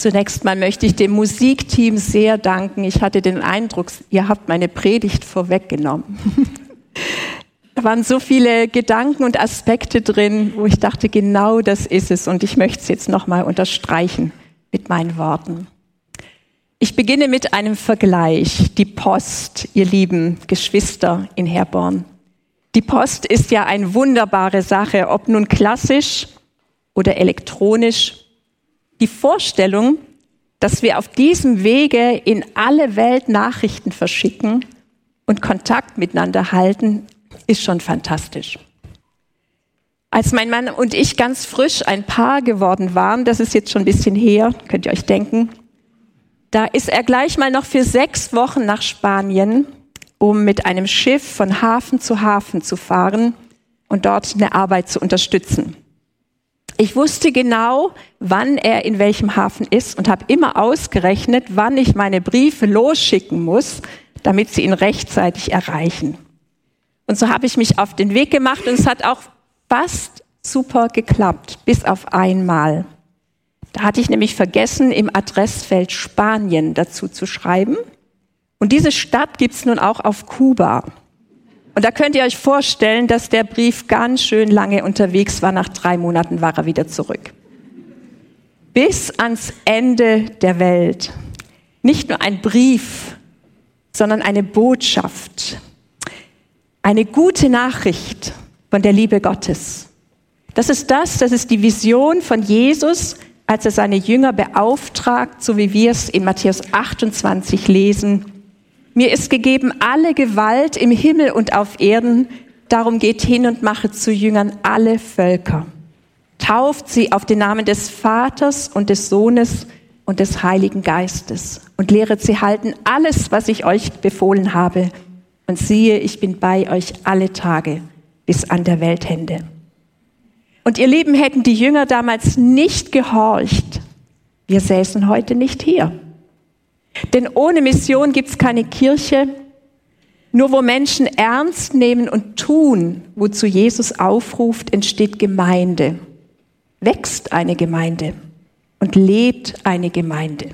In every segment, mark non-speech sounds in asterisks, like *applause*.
Zunächst mal möchte ich dem Musikteam sehr danken. Ich hatte den Eindruck, ihr habt meine Predigt vorweggenommen. *laughs* da waren so viele Gedanken und Aspekte drin, wo ich dachte, genau das ist es. Und ich möchte es jetzt nochmal unterstreichen mit meinen Worten. Ich beginne mit einem Vergleich. Die Post, ihr lieben Geschwister in Herborn. Die Post ist ja eine wunderbare Sache, ob nun klassisch oder elektronisch. Die Vorstellung, dass wir auf diesem Wege in alle Welt Nachrichten verschicken und Kontakt miteinander halten, ist schon fantastisch. Als mein Mann und ich ganz frisch ein Paar geworden waren, das ist jetzt schon ein bisschen her, könnt ihr euch denken, da ist er gleich mal noch für sechs Wochen nach Spanien, um mit einem Schiff von Hafen zu Hafen zu fahren und dort eine Arbeit zu unterstützen. Ich wusste genau, wann er in welchem Hafen ist und habe immer ausgerechnet, wann ich meine Briefe losschicken muss, damit sie ihn rechtzeitig erreichen. Und so habe ich mich auf den Weg gemacht und es hat auch fast super geklappt, bis auf einmal. Da hatte ich nämlich vergessen, im Adressfeld Spanien dazu zu schreiben. Und diese Stadt gibt's nun auch auf Kuba. Und da könnt ihr euch vorstellen, dass der Brief ganz schön lange unterwegs war. Nach drei Monaten war er wieder zurück. Bis ans Ende der Welt. Nicht nur ein Brief, sondern eine Botschaft. Eine gute Nachricht von der Liebe Gottes. Das ist das, das ist die Vision von Jesus, als er seine Jünger beauftragt, so wie wir es in Matthäus 28 lesen. Mir ist gegeben alle Gewalt im Himmel und auf Erden, darum geht hin und mache zu Jüngern alle Völker. Tauft sie auf den Namen des Vaters und des Sohnes und des Heiligen Geistes und lehret sie halten alles, was ich euch befohlen habe. Und siehe, ich bin bei euch alle Tage bis an der Welthände. Und ihr Lieben, hätten die Jünger damals nicht gehorcht, wir säßen heute nicht hier. Denn ohne Mission gibt es keine Kirche. Nur wo Menschen ernst nehmen und tun, wozu Jesus aufruft, entsteht Gemeinde, wächst eine Gemeinde und lebt eine Gemeinde.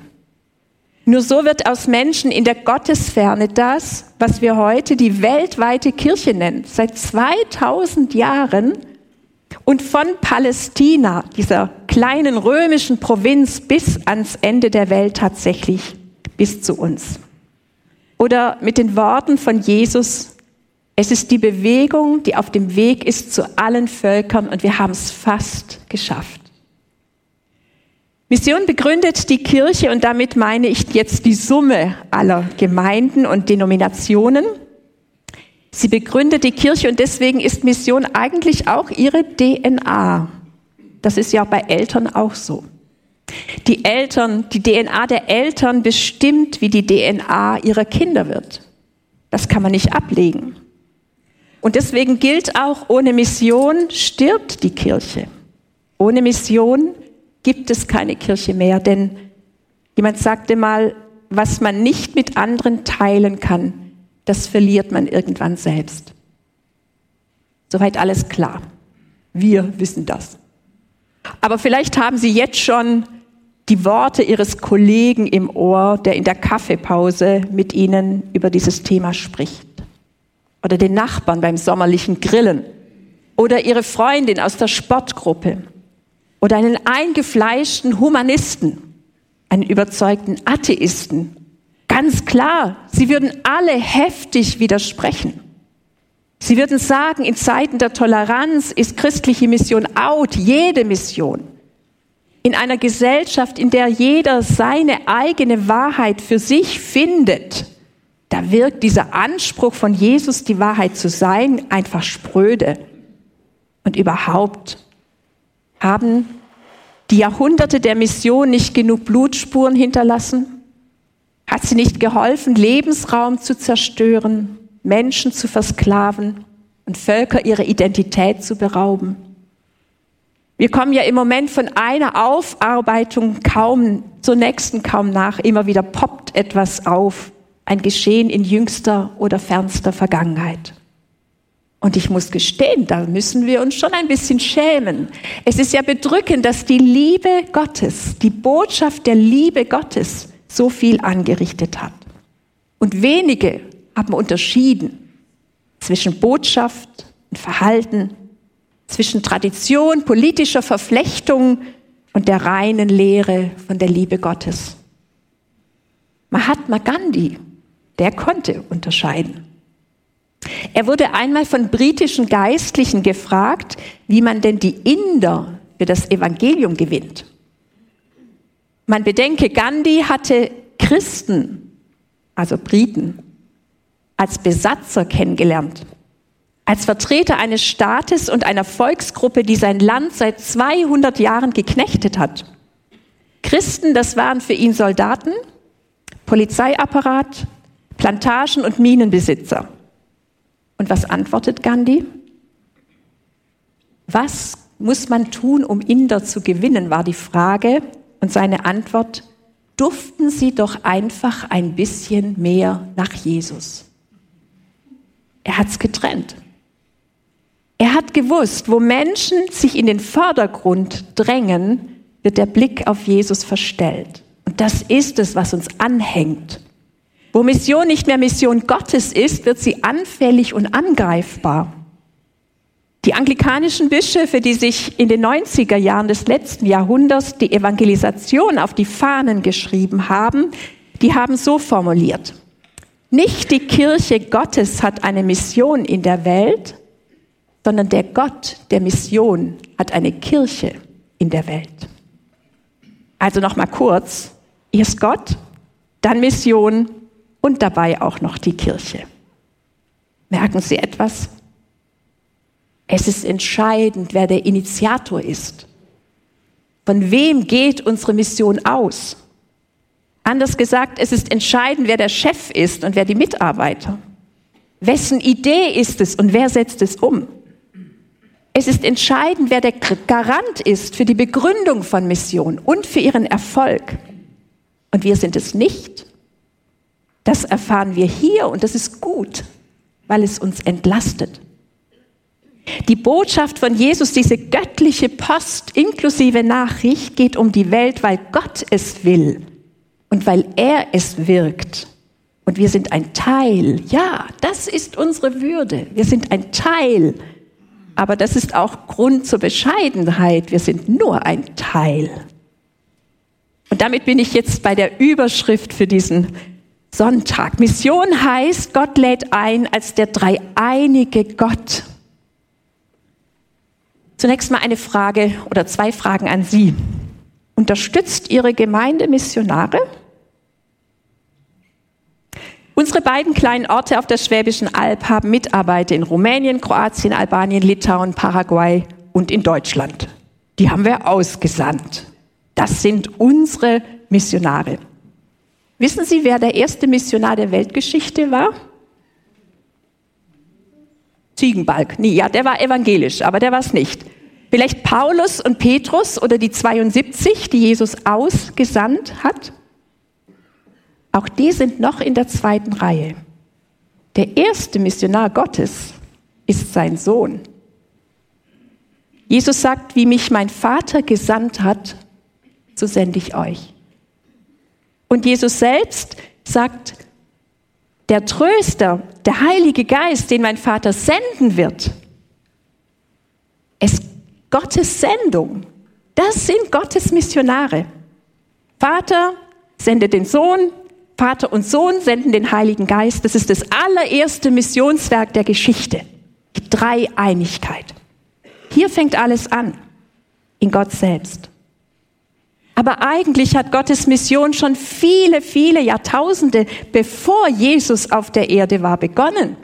Nur so wird aus Menschen in der Gottesferne das, was wir heute die weltweite Kirche nennen, seit 2000 Jahren und von Palästina, dieser kleinen römischen Provinz, bis ans Ende der Welt tatsächlich, bis zu uns. Oder mit den Worten von Jesus, es ist die Bewegung, die auf dem Weg ist zu allen Völkern und wir haben es fast geschafft. Mission begründet die Kirche und damit meine ich jetzt die Summe aller Gemeinden und Denominationen Sie begründet die Kirche und deswegen ist Mission eigentlich auch ihre DNA. Das ist ja bei Eltern auch so. Die Eltern, die DNA der Eltern bestimmt, wie die DNA ihrer Kinder wird. Das kann man nicht ablegen. Und deswegen gilt auch, ohne Mission stirbt die Kirche. Ohne Mission gibt es keine Kirche mehr, denn jemand sagte mal, was man nicht mit anderen teilen kann, das verliert man irgendwann selbst. Soweit alles klar. Wir wissen das. Aber vielleicht haben Sie jetzt schon die Worte Ihres Kollegen im Ohr, der in der Kaffeepause mit Ihnen über dieses Thema spricht. Oder den Nachbarn beim sommerlichen Grillen. Oder Ihre Freundin aus der Sportgruppe. Oder einen eingefleischten Humanisten, einen überzeugten Atheisten Ganz klar, sie würden alle heftig widersprechen. Sie würden sagen, in Zeiten der Toleranz ist christliche Mission out, jede Mission. In einer Gesellschaft, in der jeder seine eigene Wahrheit für sich findet, da wirkt dieser Anspruch von Jesus, die Wahrheit zu sein, einfach spröde. Und überhaupt haben die Jahrhunderte der Mission nicht genug Blutspuren hinterlassen? Hat sie nicht geholfen, Lebensraum zu zerstören, Menschen zu versklaven und Völker ihrer Identität zu berauben? Wir kommen ja im Moment von einer Aufarbeitung kaum zur nächsten kaum nach. Immer wieder poppt etwas auf, ein Geschehen in jüngster oder fernster Vergangenheit. Und ich muss gestehen, da müssen wir uns schon ein bisschen schämen. Es ist ja bedrückend, dass die Liebe Gottes, die Botschaft der Liebe Gottes so viel angerichtet hat. Und wenige haben unterschieden zwischen Botschaft und Verhalten, zwischen Tradition, politischer Verflechtung und der reinen Lehre von der Liebe Gottes. Mahatma Gandhi, der konnte unterscheiden. Er wurde einmal von britischen Geistlichen gefragt, wie man denn die Inder für das Evangelium gewinnt. Man bedenke, Gandhi hatte Christen, also Briten, als Besatzer kennengelernt, als Vertreter eines Staates und einer Volksgruppe, die sein Land seit 200 Jahren geknechtet hat. Christen, das waren für ihn Soldaten, Polizeiapparat, Plantagen und Minenbesitzer. Und was antwortet Gandhi? Was muss man tun, um Inder zu gewinnen, war die Frage. Und seine Antwort, duften Sie doch einfach ein bisschen mehr nach Jesus. Er hat es getrennt. Er hat gewusst, wo Menschen sich in den Vordergrund drängen, wird der Blick auf Jesus verstellt. Und das ist es, was uns anhängt. Wo Mission nicht mehr Mission Gottes ist, wird sie anfällig und angreifbar. Die anglikanischen Bischöfe, die sich in den 90er Jahren des letzten Jahrhunderts die Evangelisation auf die Fahnen geschrieben haben, die haben so formuliert. Nicht die Kirche Gottes hat eine Mission in der Welt, sondern der Gott der Mission hat eine Kirche in der Welt. Also noch mal kurz, erst Gott, dann Mission und dabei auch noch die Kirche. Merken Sie etwas? Es ist entscheidend, wer der Initiator ist. Von wem geht unsere Mission aus? Anders gesagt, es ist entscheidend, wer der Chef ist und wer die Mitarbeiter. Wessen Idee ist es und wer setzt es um? Es ist entscheidend, wer der Garant ist für die Begründung von Mission und für ihren Erfolg. Und wir sind es nicht. Das erfahren wir hier und das ist gut, weil es uns entlastet. Die Botschaft von Jesus, diese göttliche Post inklusive Nachricht, geht um die Welt, weil Gott es will und weil er es wirkt. Und wir sind ein Teil. Ja, das ist unsere Würde. Wir sind ein Teil. Aber das ist auch Grund zur Bescheidenheit. Wir sind nur ein Teil. Und damit bin ich jetzt bei der Überschrift für diesen Sonntag. Mission heißt, Gott lädt ein als der dreieinige Gott. Zunächst mal eine Frage oder zwei Fragen an Sie. Unterstützt Ihre Gemeinde Missionare? Unsere beiden kleinen Orte auf der Schwäbischen Alb haben Mitarbeiter in Rumänien, Kroatien, Albanien, Litauen, Paraguay und in Deutschland. Die haben wir ausgesandt. Das sind unsere Missionare. Wissen Sie, wer der erste Missionar der Weltgeschichte war? Ziegenbalg. Nee, ja, der war evangelisch, aber der war es nicht. Vielleicht Paulus und Petrus oder die 72, die Jesus ausgesandt hat. Auch die sind noch in der zweiten Reihe. Der erste Missionar Gottes ist sein Sohn. Jesus sagt, wie mich mein Vater gesandt hat, so sende ich euch. Und Jesus selbst sagt, der Tröster, der Heilige Geist, den mein Vater senden wird, ist Gottes Sendung. Das sind Gottes Missionare. Vater sendet den Sohn, Vater und Sohn senden den Heiligen Geist. Das ist das allererste Missionswerk der Geschichte. Die Dreieinigkeit. Hier fängt alles an. In Gott selbst. Aber eigentlich hat Gottes Mission schon viele, viele Jahrtausende bevor Jesus auf der Erde war begonnen.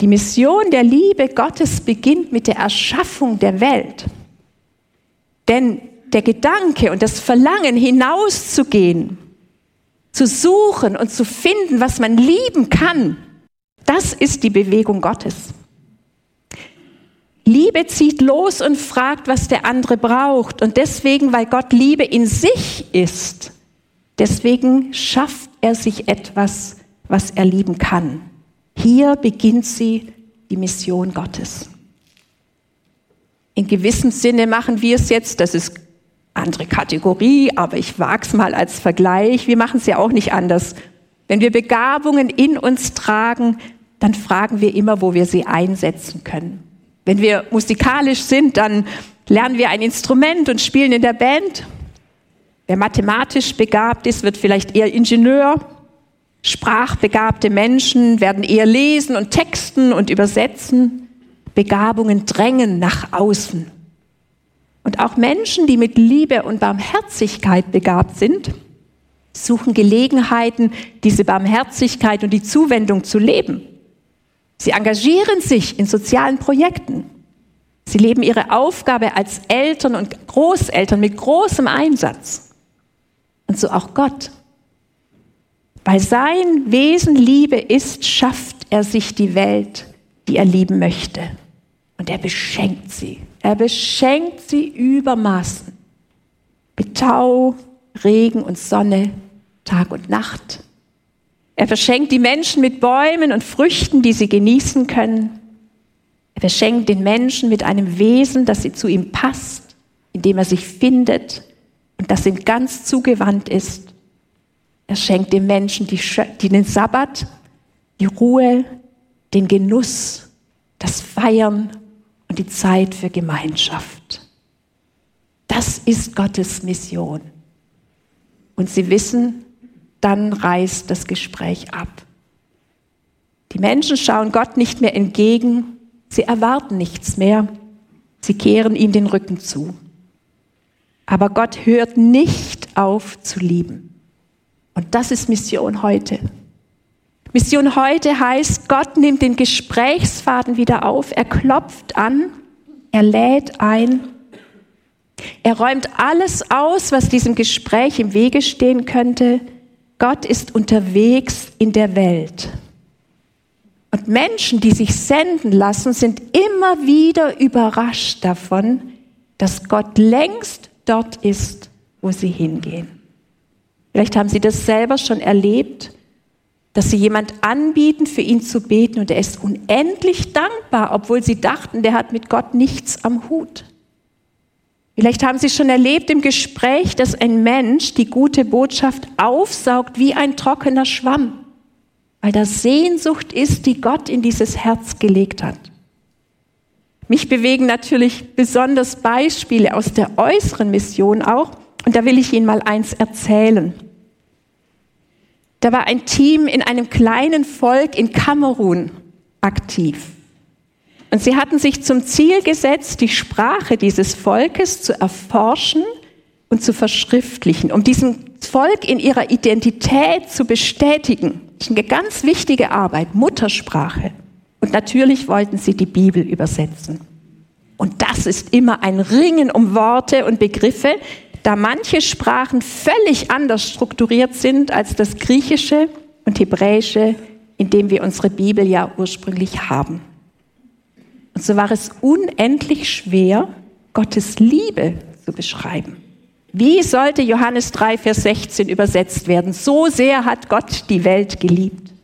Die Mission der Liebe Gottes beginnt mit der Erschaffung der Welt. Denn der Gedanke und das Verlangen hinauszugehen, zu suchen und zu finden, was man lieben kann, das ist die Bewegung Gottes. Liebe zieht los und fragt, was der andere braucht. Und deswegen, weil Gott Liebe in sich ist, deswegen schafft er sich etwas, was er lieben kann. Hier beginnt sie die Mission Gottes. In gewissem Sinne machen wir es jetzt, das ist andere Kategorie, aber ich wage es mal als Vergleich. Wir machen es ja auch nicht anders. Wenn wir Begabungen in uns tragen, dann fragen wir immer, wo wir sie einsetzen können. Wenn wir musikalisch sind, dann lernen wir ein Instrument und spielen in der Band. Wer mathematisch begabt ist, wird vielleicht eher Ingenieur. Sprachbegabte Menschen werden eher lesen und texten und übersetzen. Begabungen drängen nach außen. Und auch Menschen, die mit Liebe und Barmherzigkeit begabt sind, suchen Gelegenheiten, diese Barmherzigkeit und die Zuwendung zu leben. Sie engagieren sich in sozialen Projekten. Sie leben ihre Aufgabe als Eltern und Großeltern mit großem Einsatz. Und so auch Gott. Weil sein Wesen Liebe ist, schafft er sich die Welt, die er lieben möchte. Und er beschenkt sie. Er beschenkt sie übermaßen. Mit Tau, Regen und Sonne, Tag und Nacht. Er verschenkt die Menschen mit Bäumen und Früchten, die sie genießen können. Er verschenkt den Menschen mit einem Wesen, das sie zu ihm passt, in dem er sich findet und das ihm ganz zugewandt ist. Er schenkt den Menschen die, die den Sabbat, die Ruhe, den Genuss, das Feiern und die Zeit für Gemeinschaft. Das ist Gottes Mission. Und Sie wissen, dann reißt das Gespräch ab. Die Menschen schauen Gott nicht mehr entgegen, sie erwarten nichts mehr, sie kehren ihm den Rücken zu. Aber Gott hört nicht auf zu lieben. Und das ist Mission heute. Mission heute heißt, Gott nimmt den Gesprächsfaden wieder auf, er klopft an, er lädt ein, er räumt alles aus, was diesem Gespräch im Wege stehen könnte. Gott ist unterwegs in der Welt. Und Menschen, die sich senden lassen, sind immer wieder überrascht davon, dass Gott längst dort ist, wo sie hingehen. Vielleicht haben Sie das selber schon erlebt, dass Sie jemand anbieten, für ihn zu beten und er ist unendlich dankbar, obwohl Sie dachten, der hat mit Gott nichts am Hut. Vielleicht haben Sie schon erlebt im Gespräch, dass ein Mensch die gute Botschaft aufsaugt wie ein trockener Schwamm, weil da Sehnsucht ist, die Gott in dieses Herz gelegt hat. Mich bewegen natürlich besonders Beispiele aus der äußeren Mission auch, und da will ich Ihnen mal eins erzählen. Da war ein Team in einem kleinen Volk in Kamerun aktiv. Und sie hatten sich zum Ziel gesetzt, die Sprache dieses Volkes zu erforschen und zu verschriftlichen, um diesem Volk in ihrer Identität zu bestätigen. Das ist eine ganz wichtige Arbeit, Muttersprache. Und natürlich wollten sie die Bibel übersetzen. Und das ist immer ein Ringen um Worte und Begriffe, da manche Sprachen völlig anders strukturiert sind als das Griechische und Hebräische, in dem wir unsere Bibel ja ursprünglich haben. Und so war es unendlich schwer, Gottes Liebe zu beschreiben. Wie sollte Johannes 3, Vers 16 übersetzt werden? So sehr hat Gott die Welt geliebt.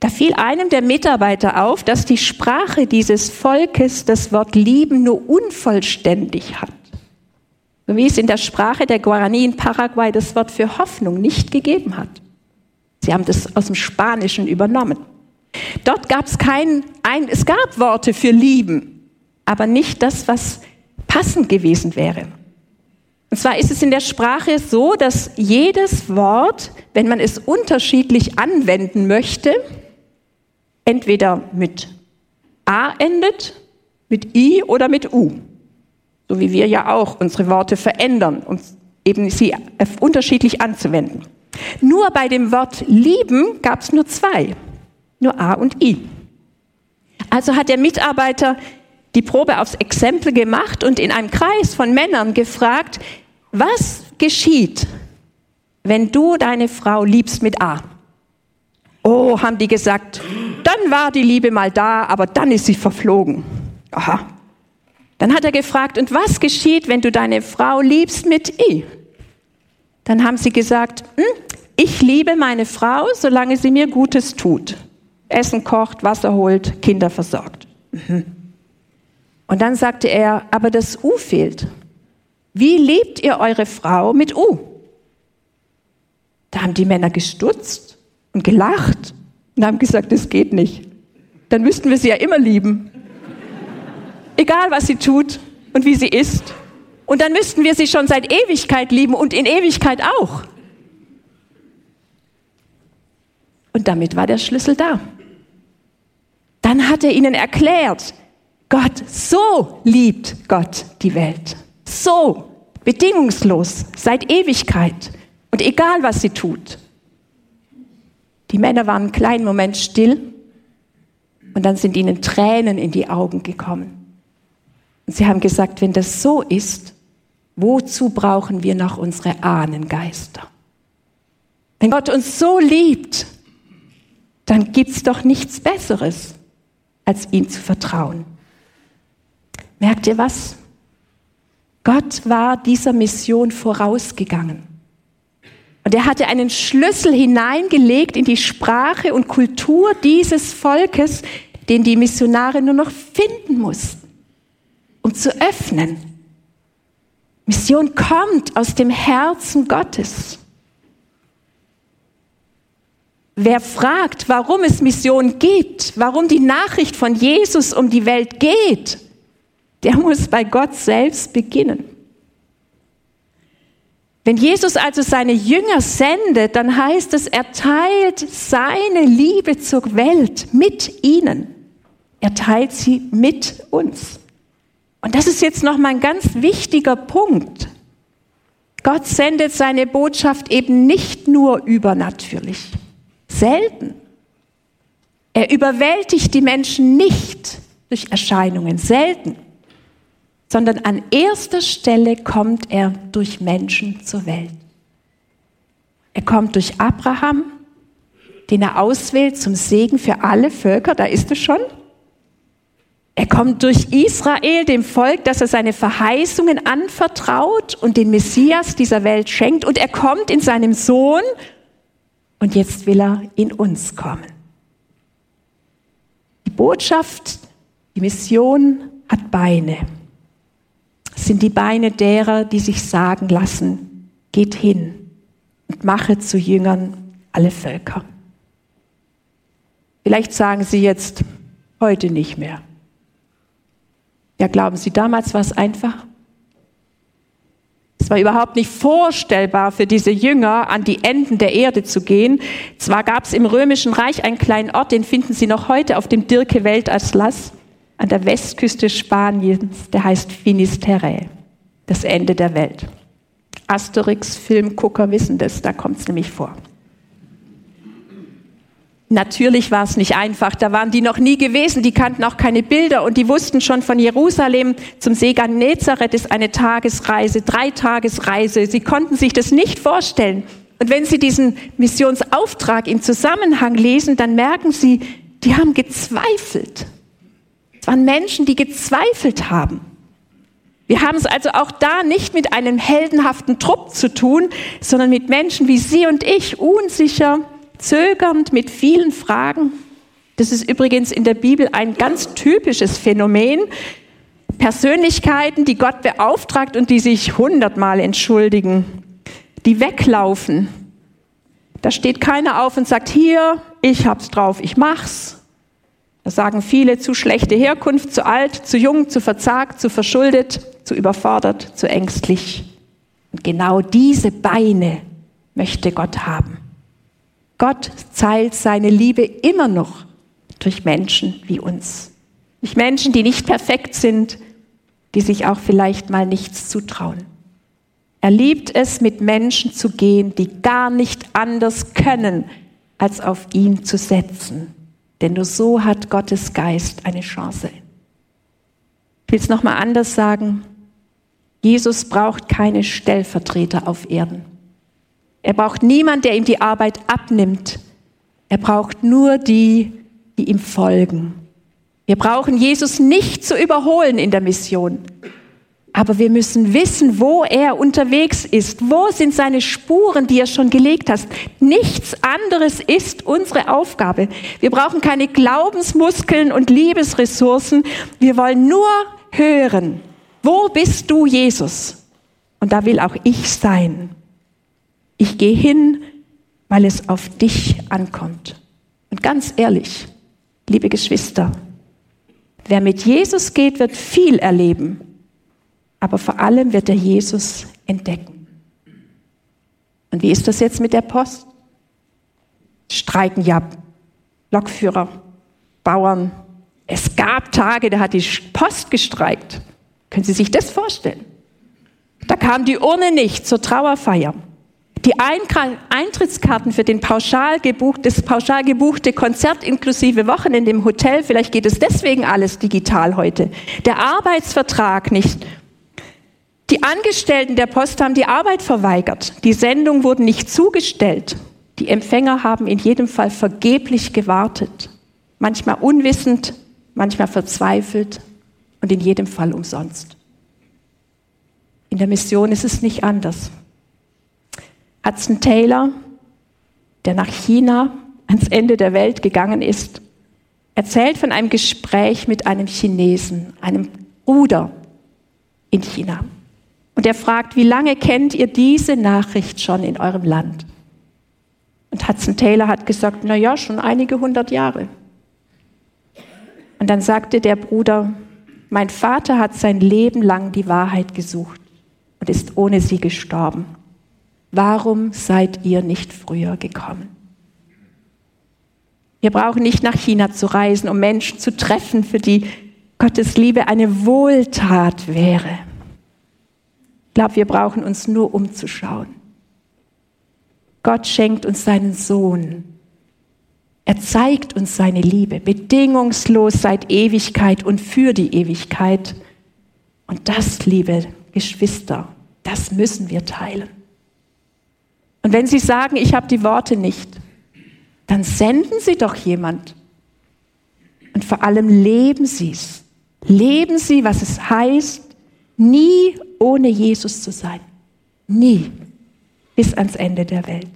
Da fiel einem der Mitarbeiter auf, dass die Sprache dieses Volkes das Wort lieben nur unvollständig hat wie es in der Sprache der Guarani in Paraguay das Wort für Hoffnung nicht gegeben hat. Sie haben das aus dem Spanischen übernommen. Dort gab es kein, ein, es gab Worte für lieben, aber nicht das, was passend gewesen wäre. Und zwar ist es in der Sprache so, dass jedes Wort, wenn man es unterschiedlich anwenden möchte, entweder mit A endet, mit I oder mit U. So wie wir ja auch unsere Worte verändern, um eben sie unterschiedlich anzuwenden. Nur bei dem Wort lieben gab es nur zwei, nur A und I. Also hat der Mitarbeiter die Probe aufs Exempel gemacht und in einem Kreis von Männern gefragt, was geschieht, wenn du deine Frau liebst mit A? Oh, haben die gesagt, dann war die Liebe mal da, aber dann ist sie verflogen. Aha, dann hat er gefragt, und was geschieht, wenn du deine Frau liebst mit I? Dann haben sie gesagt, hm, ich liebe meine Frau, solange sie mir Gutes tut. Essen kocht, Wasser holt, Kinder versorgt. Mhm. Und dann sagte er, aber das U fehlt. Wie liebt ihr eure Frau mit U? Da haben die Männer gestutzt und gelacht und haben gesagt, das geht nicht. Dann müssten wir sie ja immer lieben. Egal, was sie tut und wie sie ist. Und dann müssten wir sie schon seit Ewigkeit lieben und in Ewigkeit auch. Und damit war der Schlüssel da. Dann hat er ihnen erklärt, Gott, so liebt Gott die Welt. So, bedingungslos, seit Ewigkeit. Und egal, was sie tut. Die Männer waren einen kleinen Moment still und dann sind ihnen Tränen in die Augen gekommen. Sie haben gesagt, wenn das so ist, wozu brauchen wir noch unsere Ahnengeister? Wenn Gott uns so liebt, dann gibt es doch nichts Besseres, als ihm zu vertrauen. Merkt ihr was? Gott war dieser Mission vorausgegangen. Und er hatte einen Schlüssel hineingelegt in die Sprache und Kultur dieses Volkes, den die Missionare nur noch finden mussten, um zu öffnen. Mission kommt aus dem Herzen Gottes. Wer fragt, warum es Mission gibt, warum die Nachricht von Jesus um die Welt geht, der muss bei Gott selbst beginnen. Wenn Jesus also seine Jünger sendet, dann heißt es, er teilt seine Liebe zur Welt mit ihnen. Er teilt sie mit uns. Und das ist jetzt noch mal ein ganz wichtiger Punkt. Gott sendet seine Botschaft eben nicht nur übernatürlich. Selten. Er überwältigt die Menschen nicht durch Erscheinungen. Selten sondern an erster Stelle kommt er durch Menschen zur Welt. Er kommt durch Abraham, den er auswählt zum Segen für alle Völker, da ist es schon. Er kommt durch Israel, dem Volk, das er seine Verheißungen anvertraut und den Messias dieser Welt schenkt. Und er kommt in seinem Sohn und jetzt will er in uns kommen. Die Botschaft, die Mission hat Beine sind die Beine derer, die sich sagen lassen, geht hin und mache zu Jüngern alle Völker. Vielleicht sagen Sie jetzt, heute nicht mehr. Ja, glauben Sie, damals war es einfach? Es war überhaupt nicht vorstellbar für diese Jünger, an die Enden der Erde zu gehen. Zwar gab es im Römischen Reich einen kleinen Ort, den finden Sie noch heute auf dem Dirke Weltatlas an der Westküste Spaniens, der heißt Finisterre, das Ende der Welt. Asterix-Filmgucker wissen das, da kommt es nämlich vor. Natürlich war es nicht einfach, da waren die noch nie gewesen, die kannten auch keine Bilder und die wussten schon von Jerusalem zum See Genezareth ist eine Tagesreise, drei Tagesreise. Sie konnten sich das nicht vorstellen. Und wenn Sie diesen Missionsauftrag im Zusammenhang lesen, dann merken Sie, die haben gezweifelt waren Menschen, die gezweifelt haben. Wir haben es also auch da nicht mit einem heldenhaften Trupp zu tun, sondern mit Menschen wie Sie und ich, unsicher, zögernd, mit vielen Fragen. Das ist übrigens in der Bibel ein ganz typisches Phänomen. Persönlichkeiten, die Gott beauftragt und die sich hundertmal entschuldigen, die weglaufen. Da steht keiner auf und sagt, hier, ich hab's drauf, ich mach's, das sagen viele, zu schlechte Herkunft, zu alt, zu jung, zu verzagt, zu verschuldet, zu überfordert, zu ängstlich. Und genau diese Beine möchte Gott haben. Gott zeilt seine Liebe immer noch durch Menschen wie uns. Durch Menschen, die nicht perfekt sind, die sich auch vielleicht mal nichts zutrauen. Er liebt es, mit Menschen zu gehen, die gar nicht anders können, als auf ihn zu setzen. Denn nur so hat Gottes Geist eine Chance. Ich will es nochmal anders sagen. Jesus braucht keine Stellvertreter auf Erden. Er braucht niemand, der ihm die Arbeit abnimmt. Er braucht nur die, die ihm folgen. Wir brauchen Jesus nicht zu überholen in der Mission. Aber wir müssen wissen, wo er unterwegs ist. Wo sind seine Spuren, die er schon gelegt hat? Nichts anderes ist unsere Aufgabe. Wir brauchen keine Glaubensmuskeln und Liebesressourcen. Wir wollen nur hören. Wo bist du, Jesus? Und da will auch ich sein. Ich gehe hin, weil es auf dich ankommt. Und ganz ehrlich, liebe Geschwister, wer mit Jesus geht, wird viel erleben aber vor allem wird er Jesus entdecken. Und wie ist das jetzt mit der Post? Streiken ja Lokführer, Bauern. Es gab Tage, da hat die Post gestreikt. Können Sie sich das vorstellen? Da kam die Urne nicht zur Trauerfeier. Die Eintrittskarten für den pauschal gebucht, das pauschal gebuchte Konzert inklusive Wochenende im Hotel, vielleicht geht es deswegen alles digital heute. Der Arbeitsvertrag nicht die Angestellten der Post haben die Arbeit verweigert. Die Sendungen wurden nicht zugestellt. Die Empfänger haben in jedem Fall vergeblich gewartet. Manchmal unwissend, manchmal verzweifelt und in jedem Fall umsonst. In der Mission ist es nicht anders. Hudson Taylor, der nach China ans Ende der Welt gegangen ist, erzählt von einem Gespräch mit einem Chinesen, einem Bruder in China. Und er fragt, wie lange kennt ihr diese Nachricht schon in eurem Land? Und Hudson Taylor hat gesagt, na ja, schon einige hundert Jahre. Und dann sagte der Bruder, mein Vater hat sein Leben lang die Wahrheit gesucht und ist ohne sie gestorben. Warum seid ihr nicht früher gekommen? Wir brauchen nicht nach China zu reisen, um Menschen zu treffen, für die Gottes Liebe eine Wohltat wäre glaube, wir brauchen uns nur umzuschauen. Gott schenkt uns seinen Sohn. Er zeigt uns seine Liebe, bedingungslos seit Ewigkeit und für die Ewigkeit. Und das, liebe Geschwister, das müssen wir teilen. Und wenn Sie sagen, ich habe die Worte nicht, dann senden Sie doch jemand. Und vor allem leben Sie es. Leben Sie, was es heißt, nie ohne Jesus zu sein. Nie. Bis ans Ende der Welt.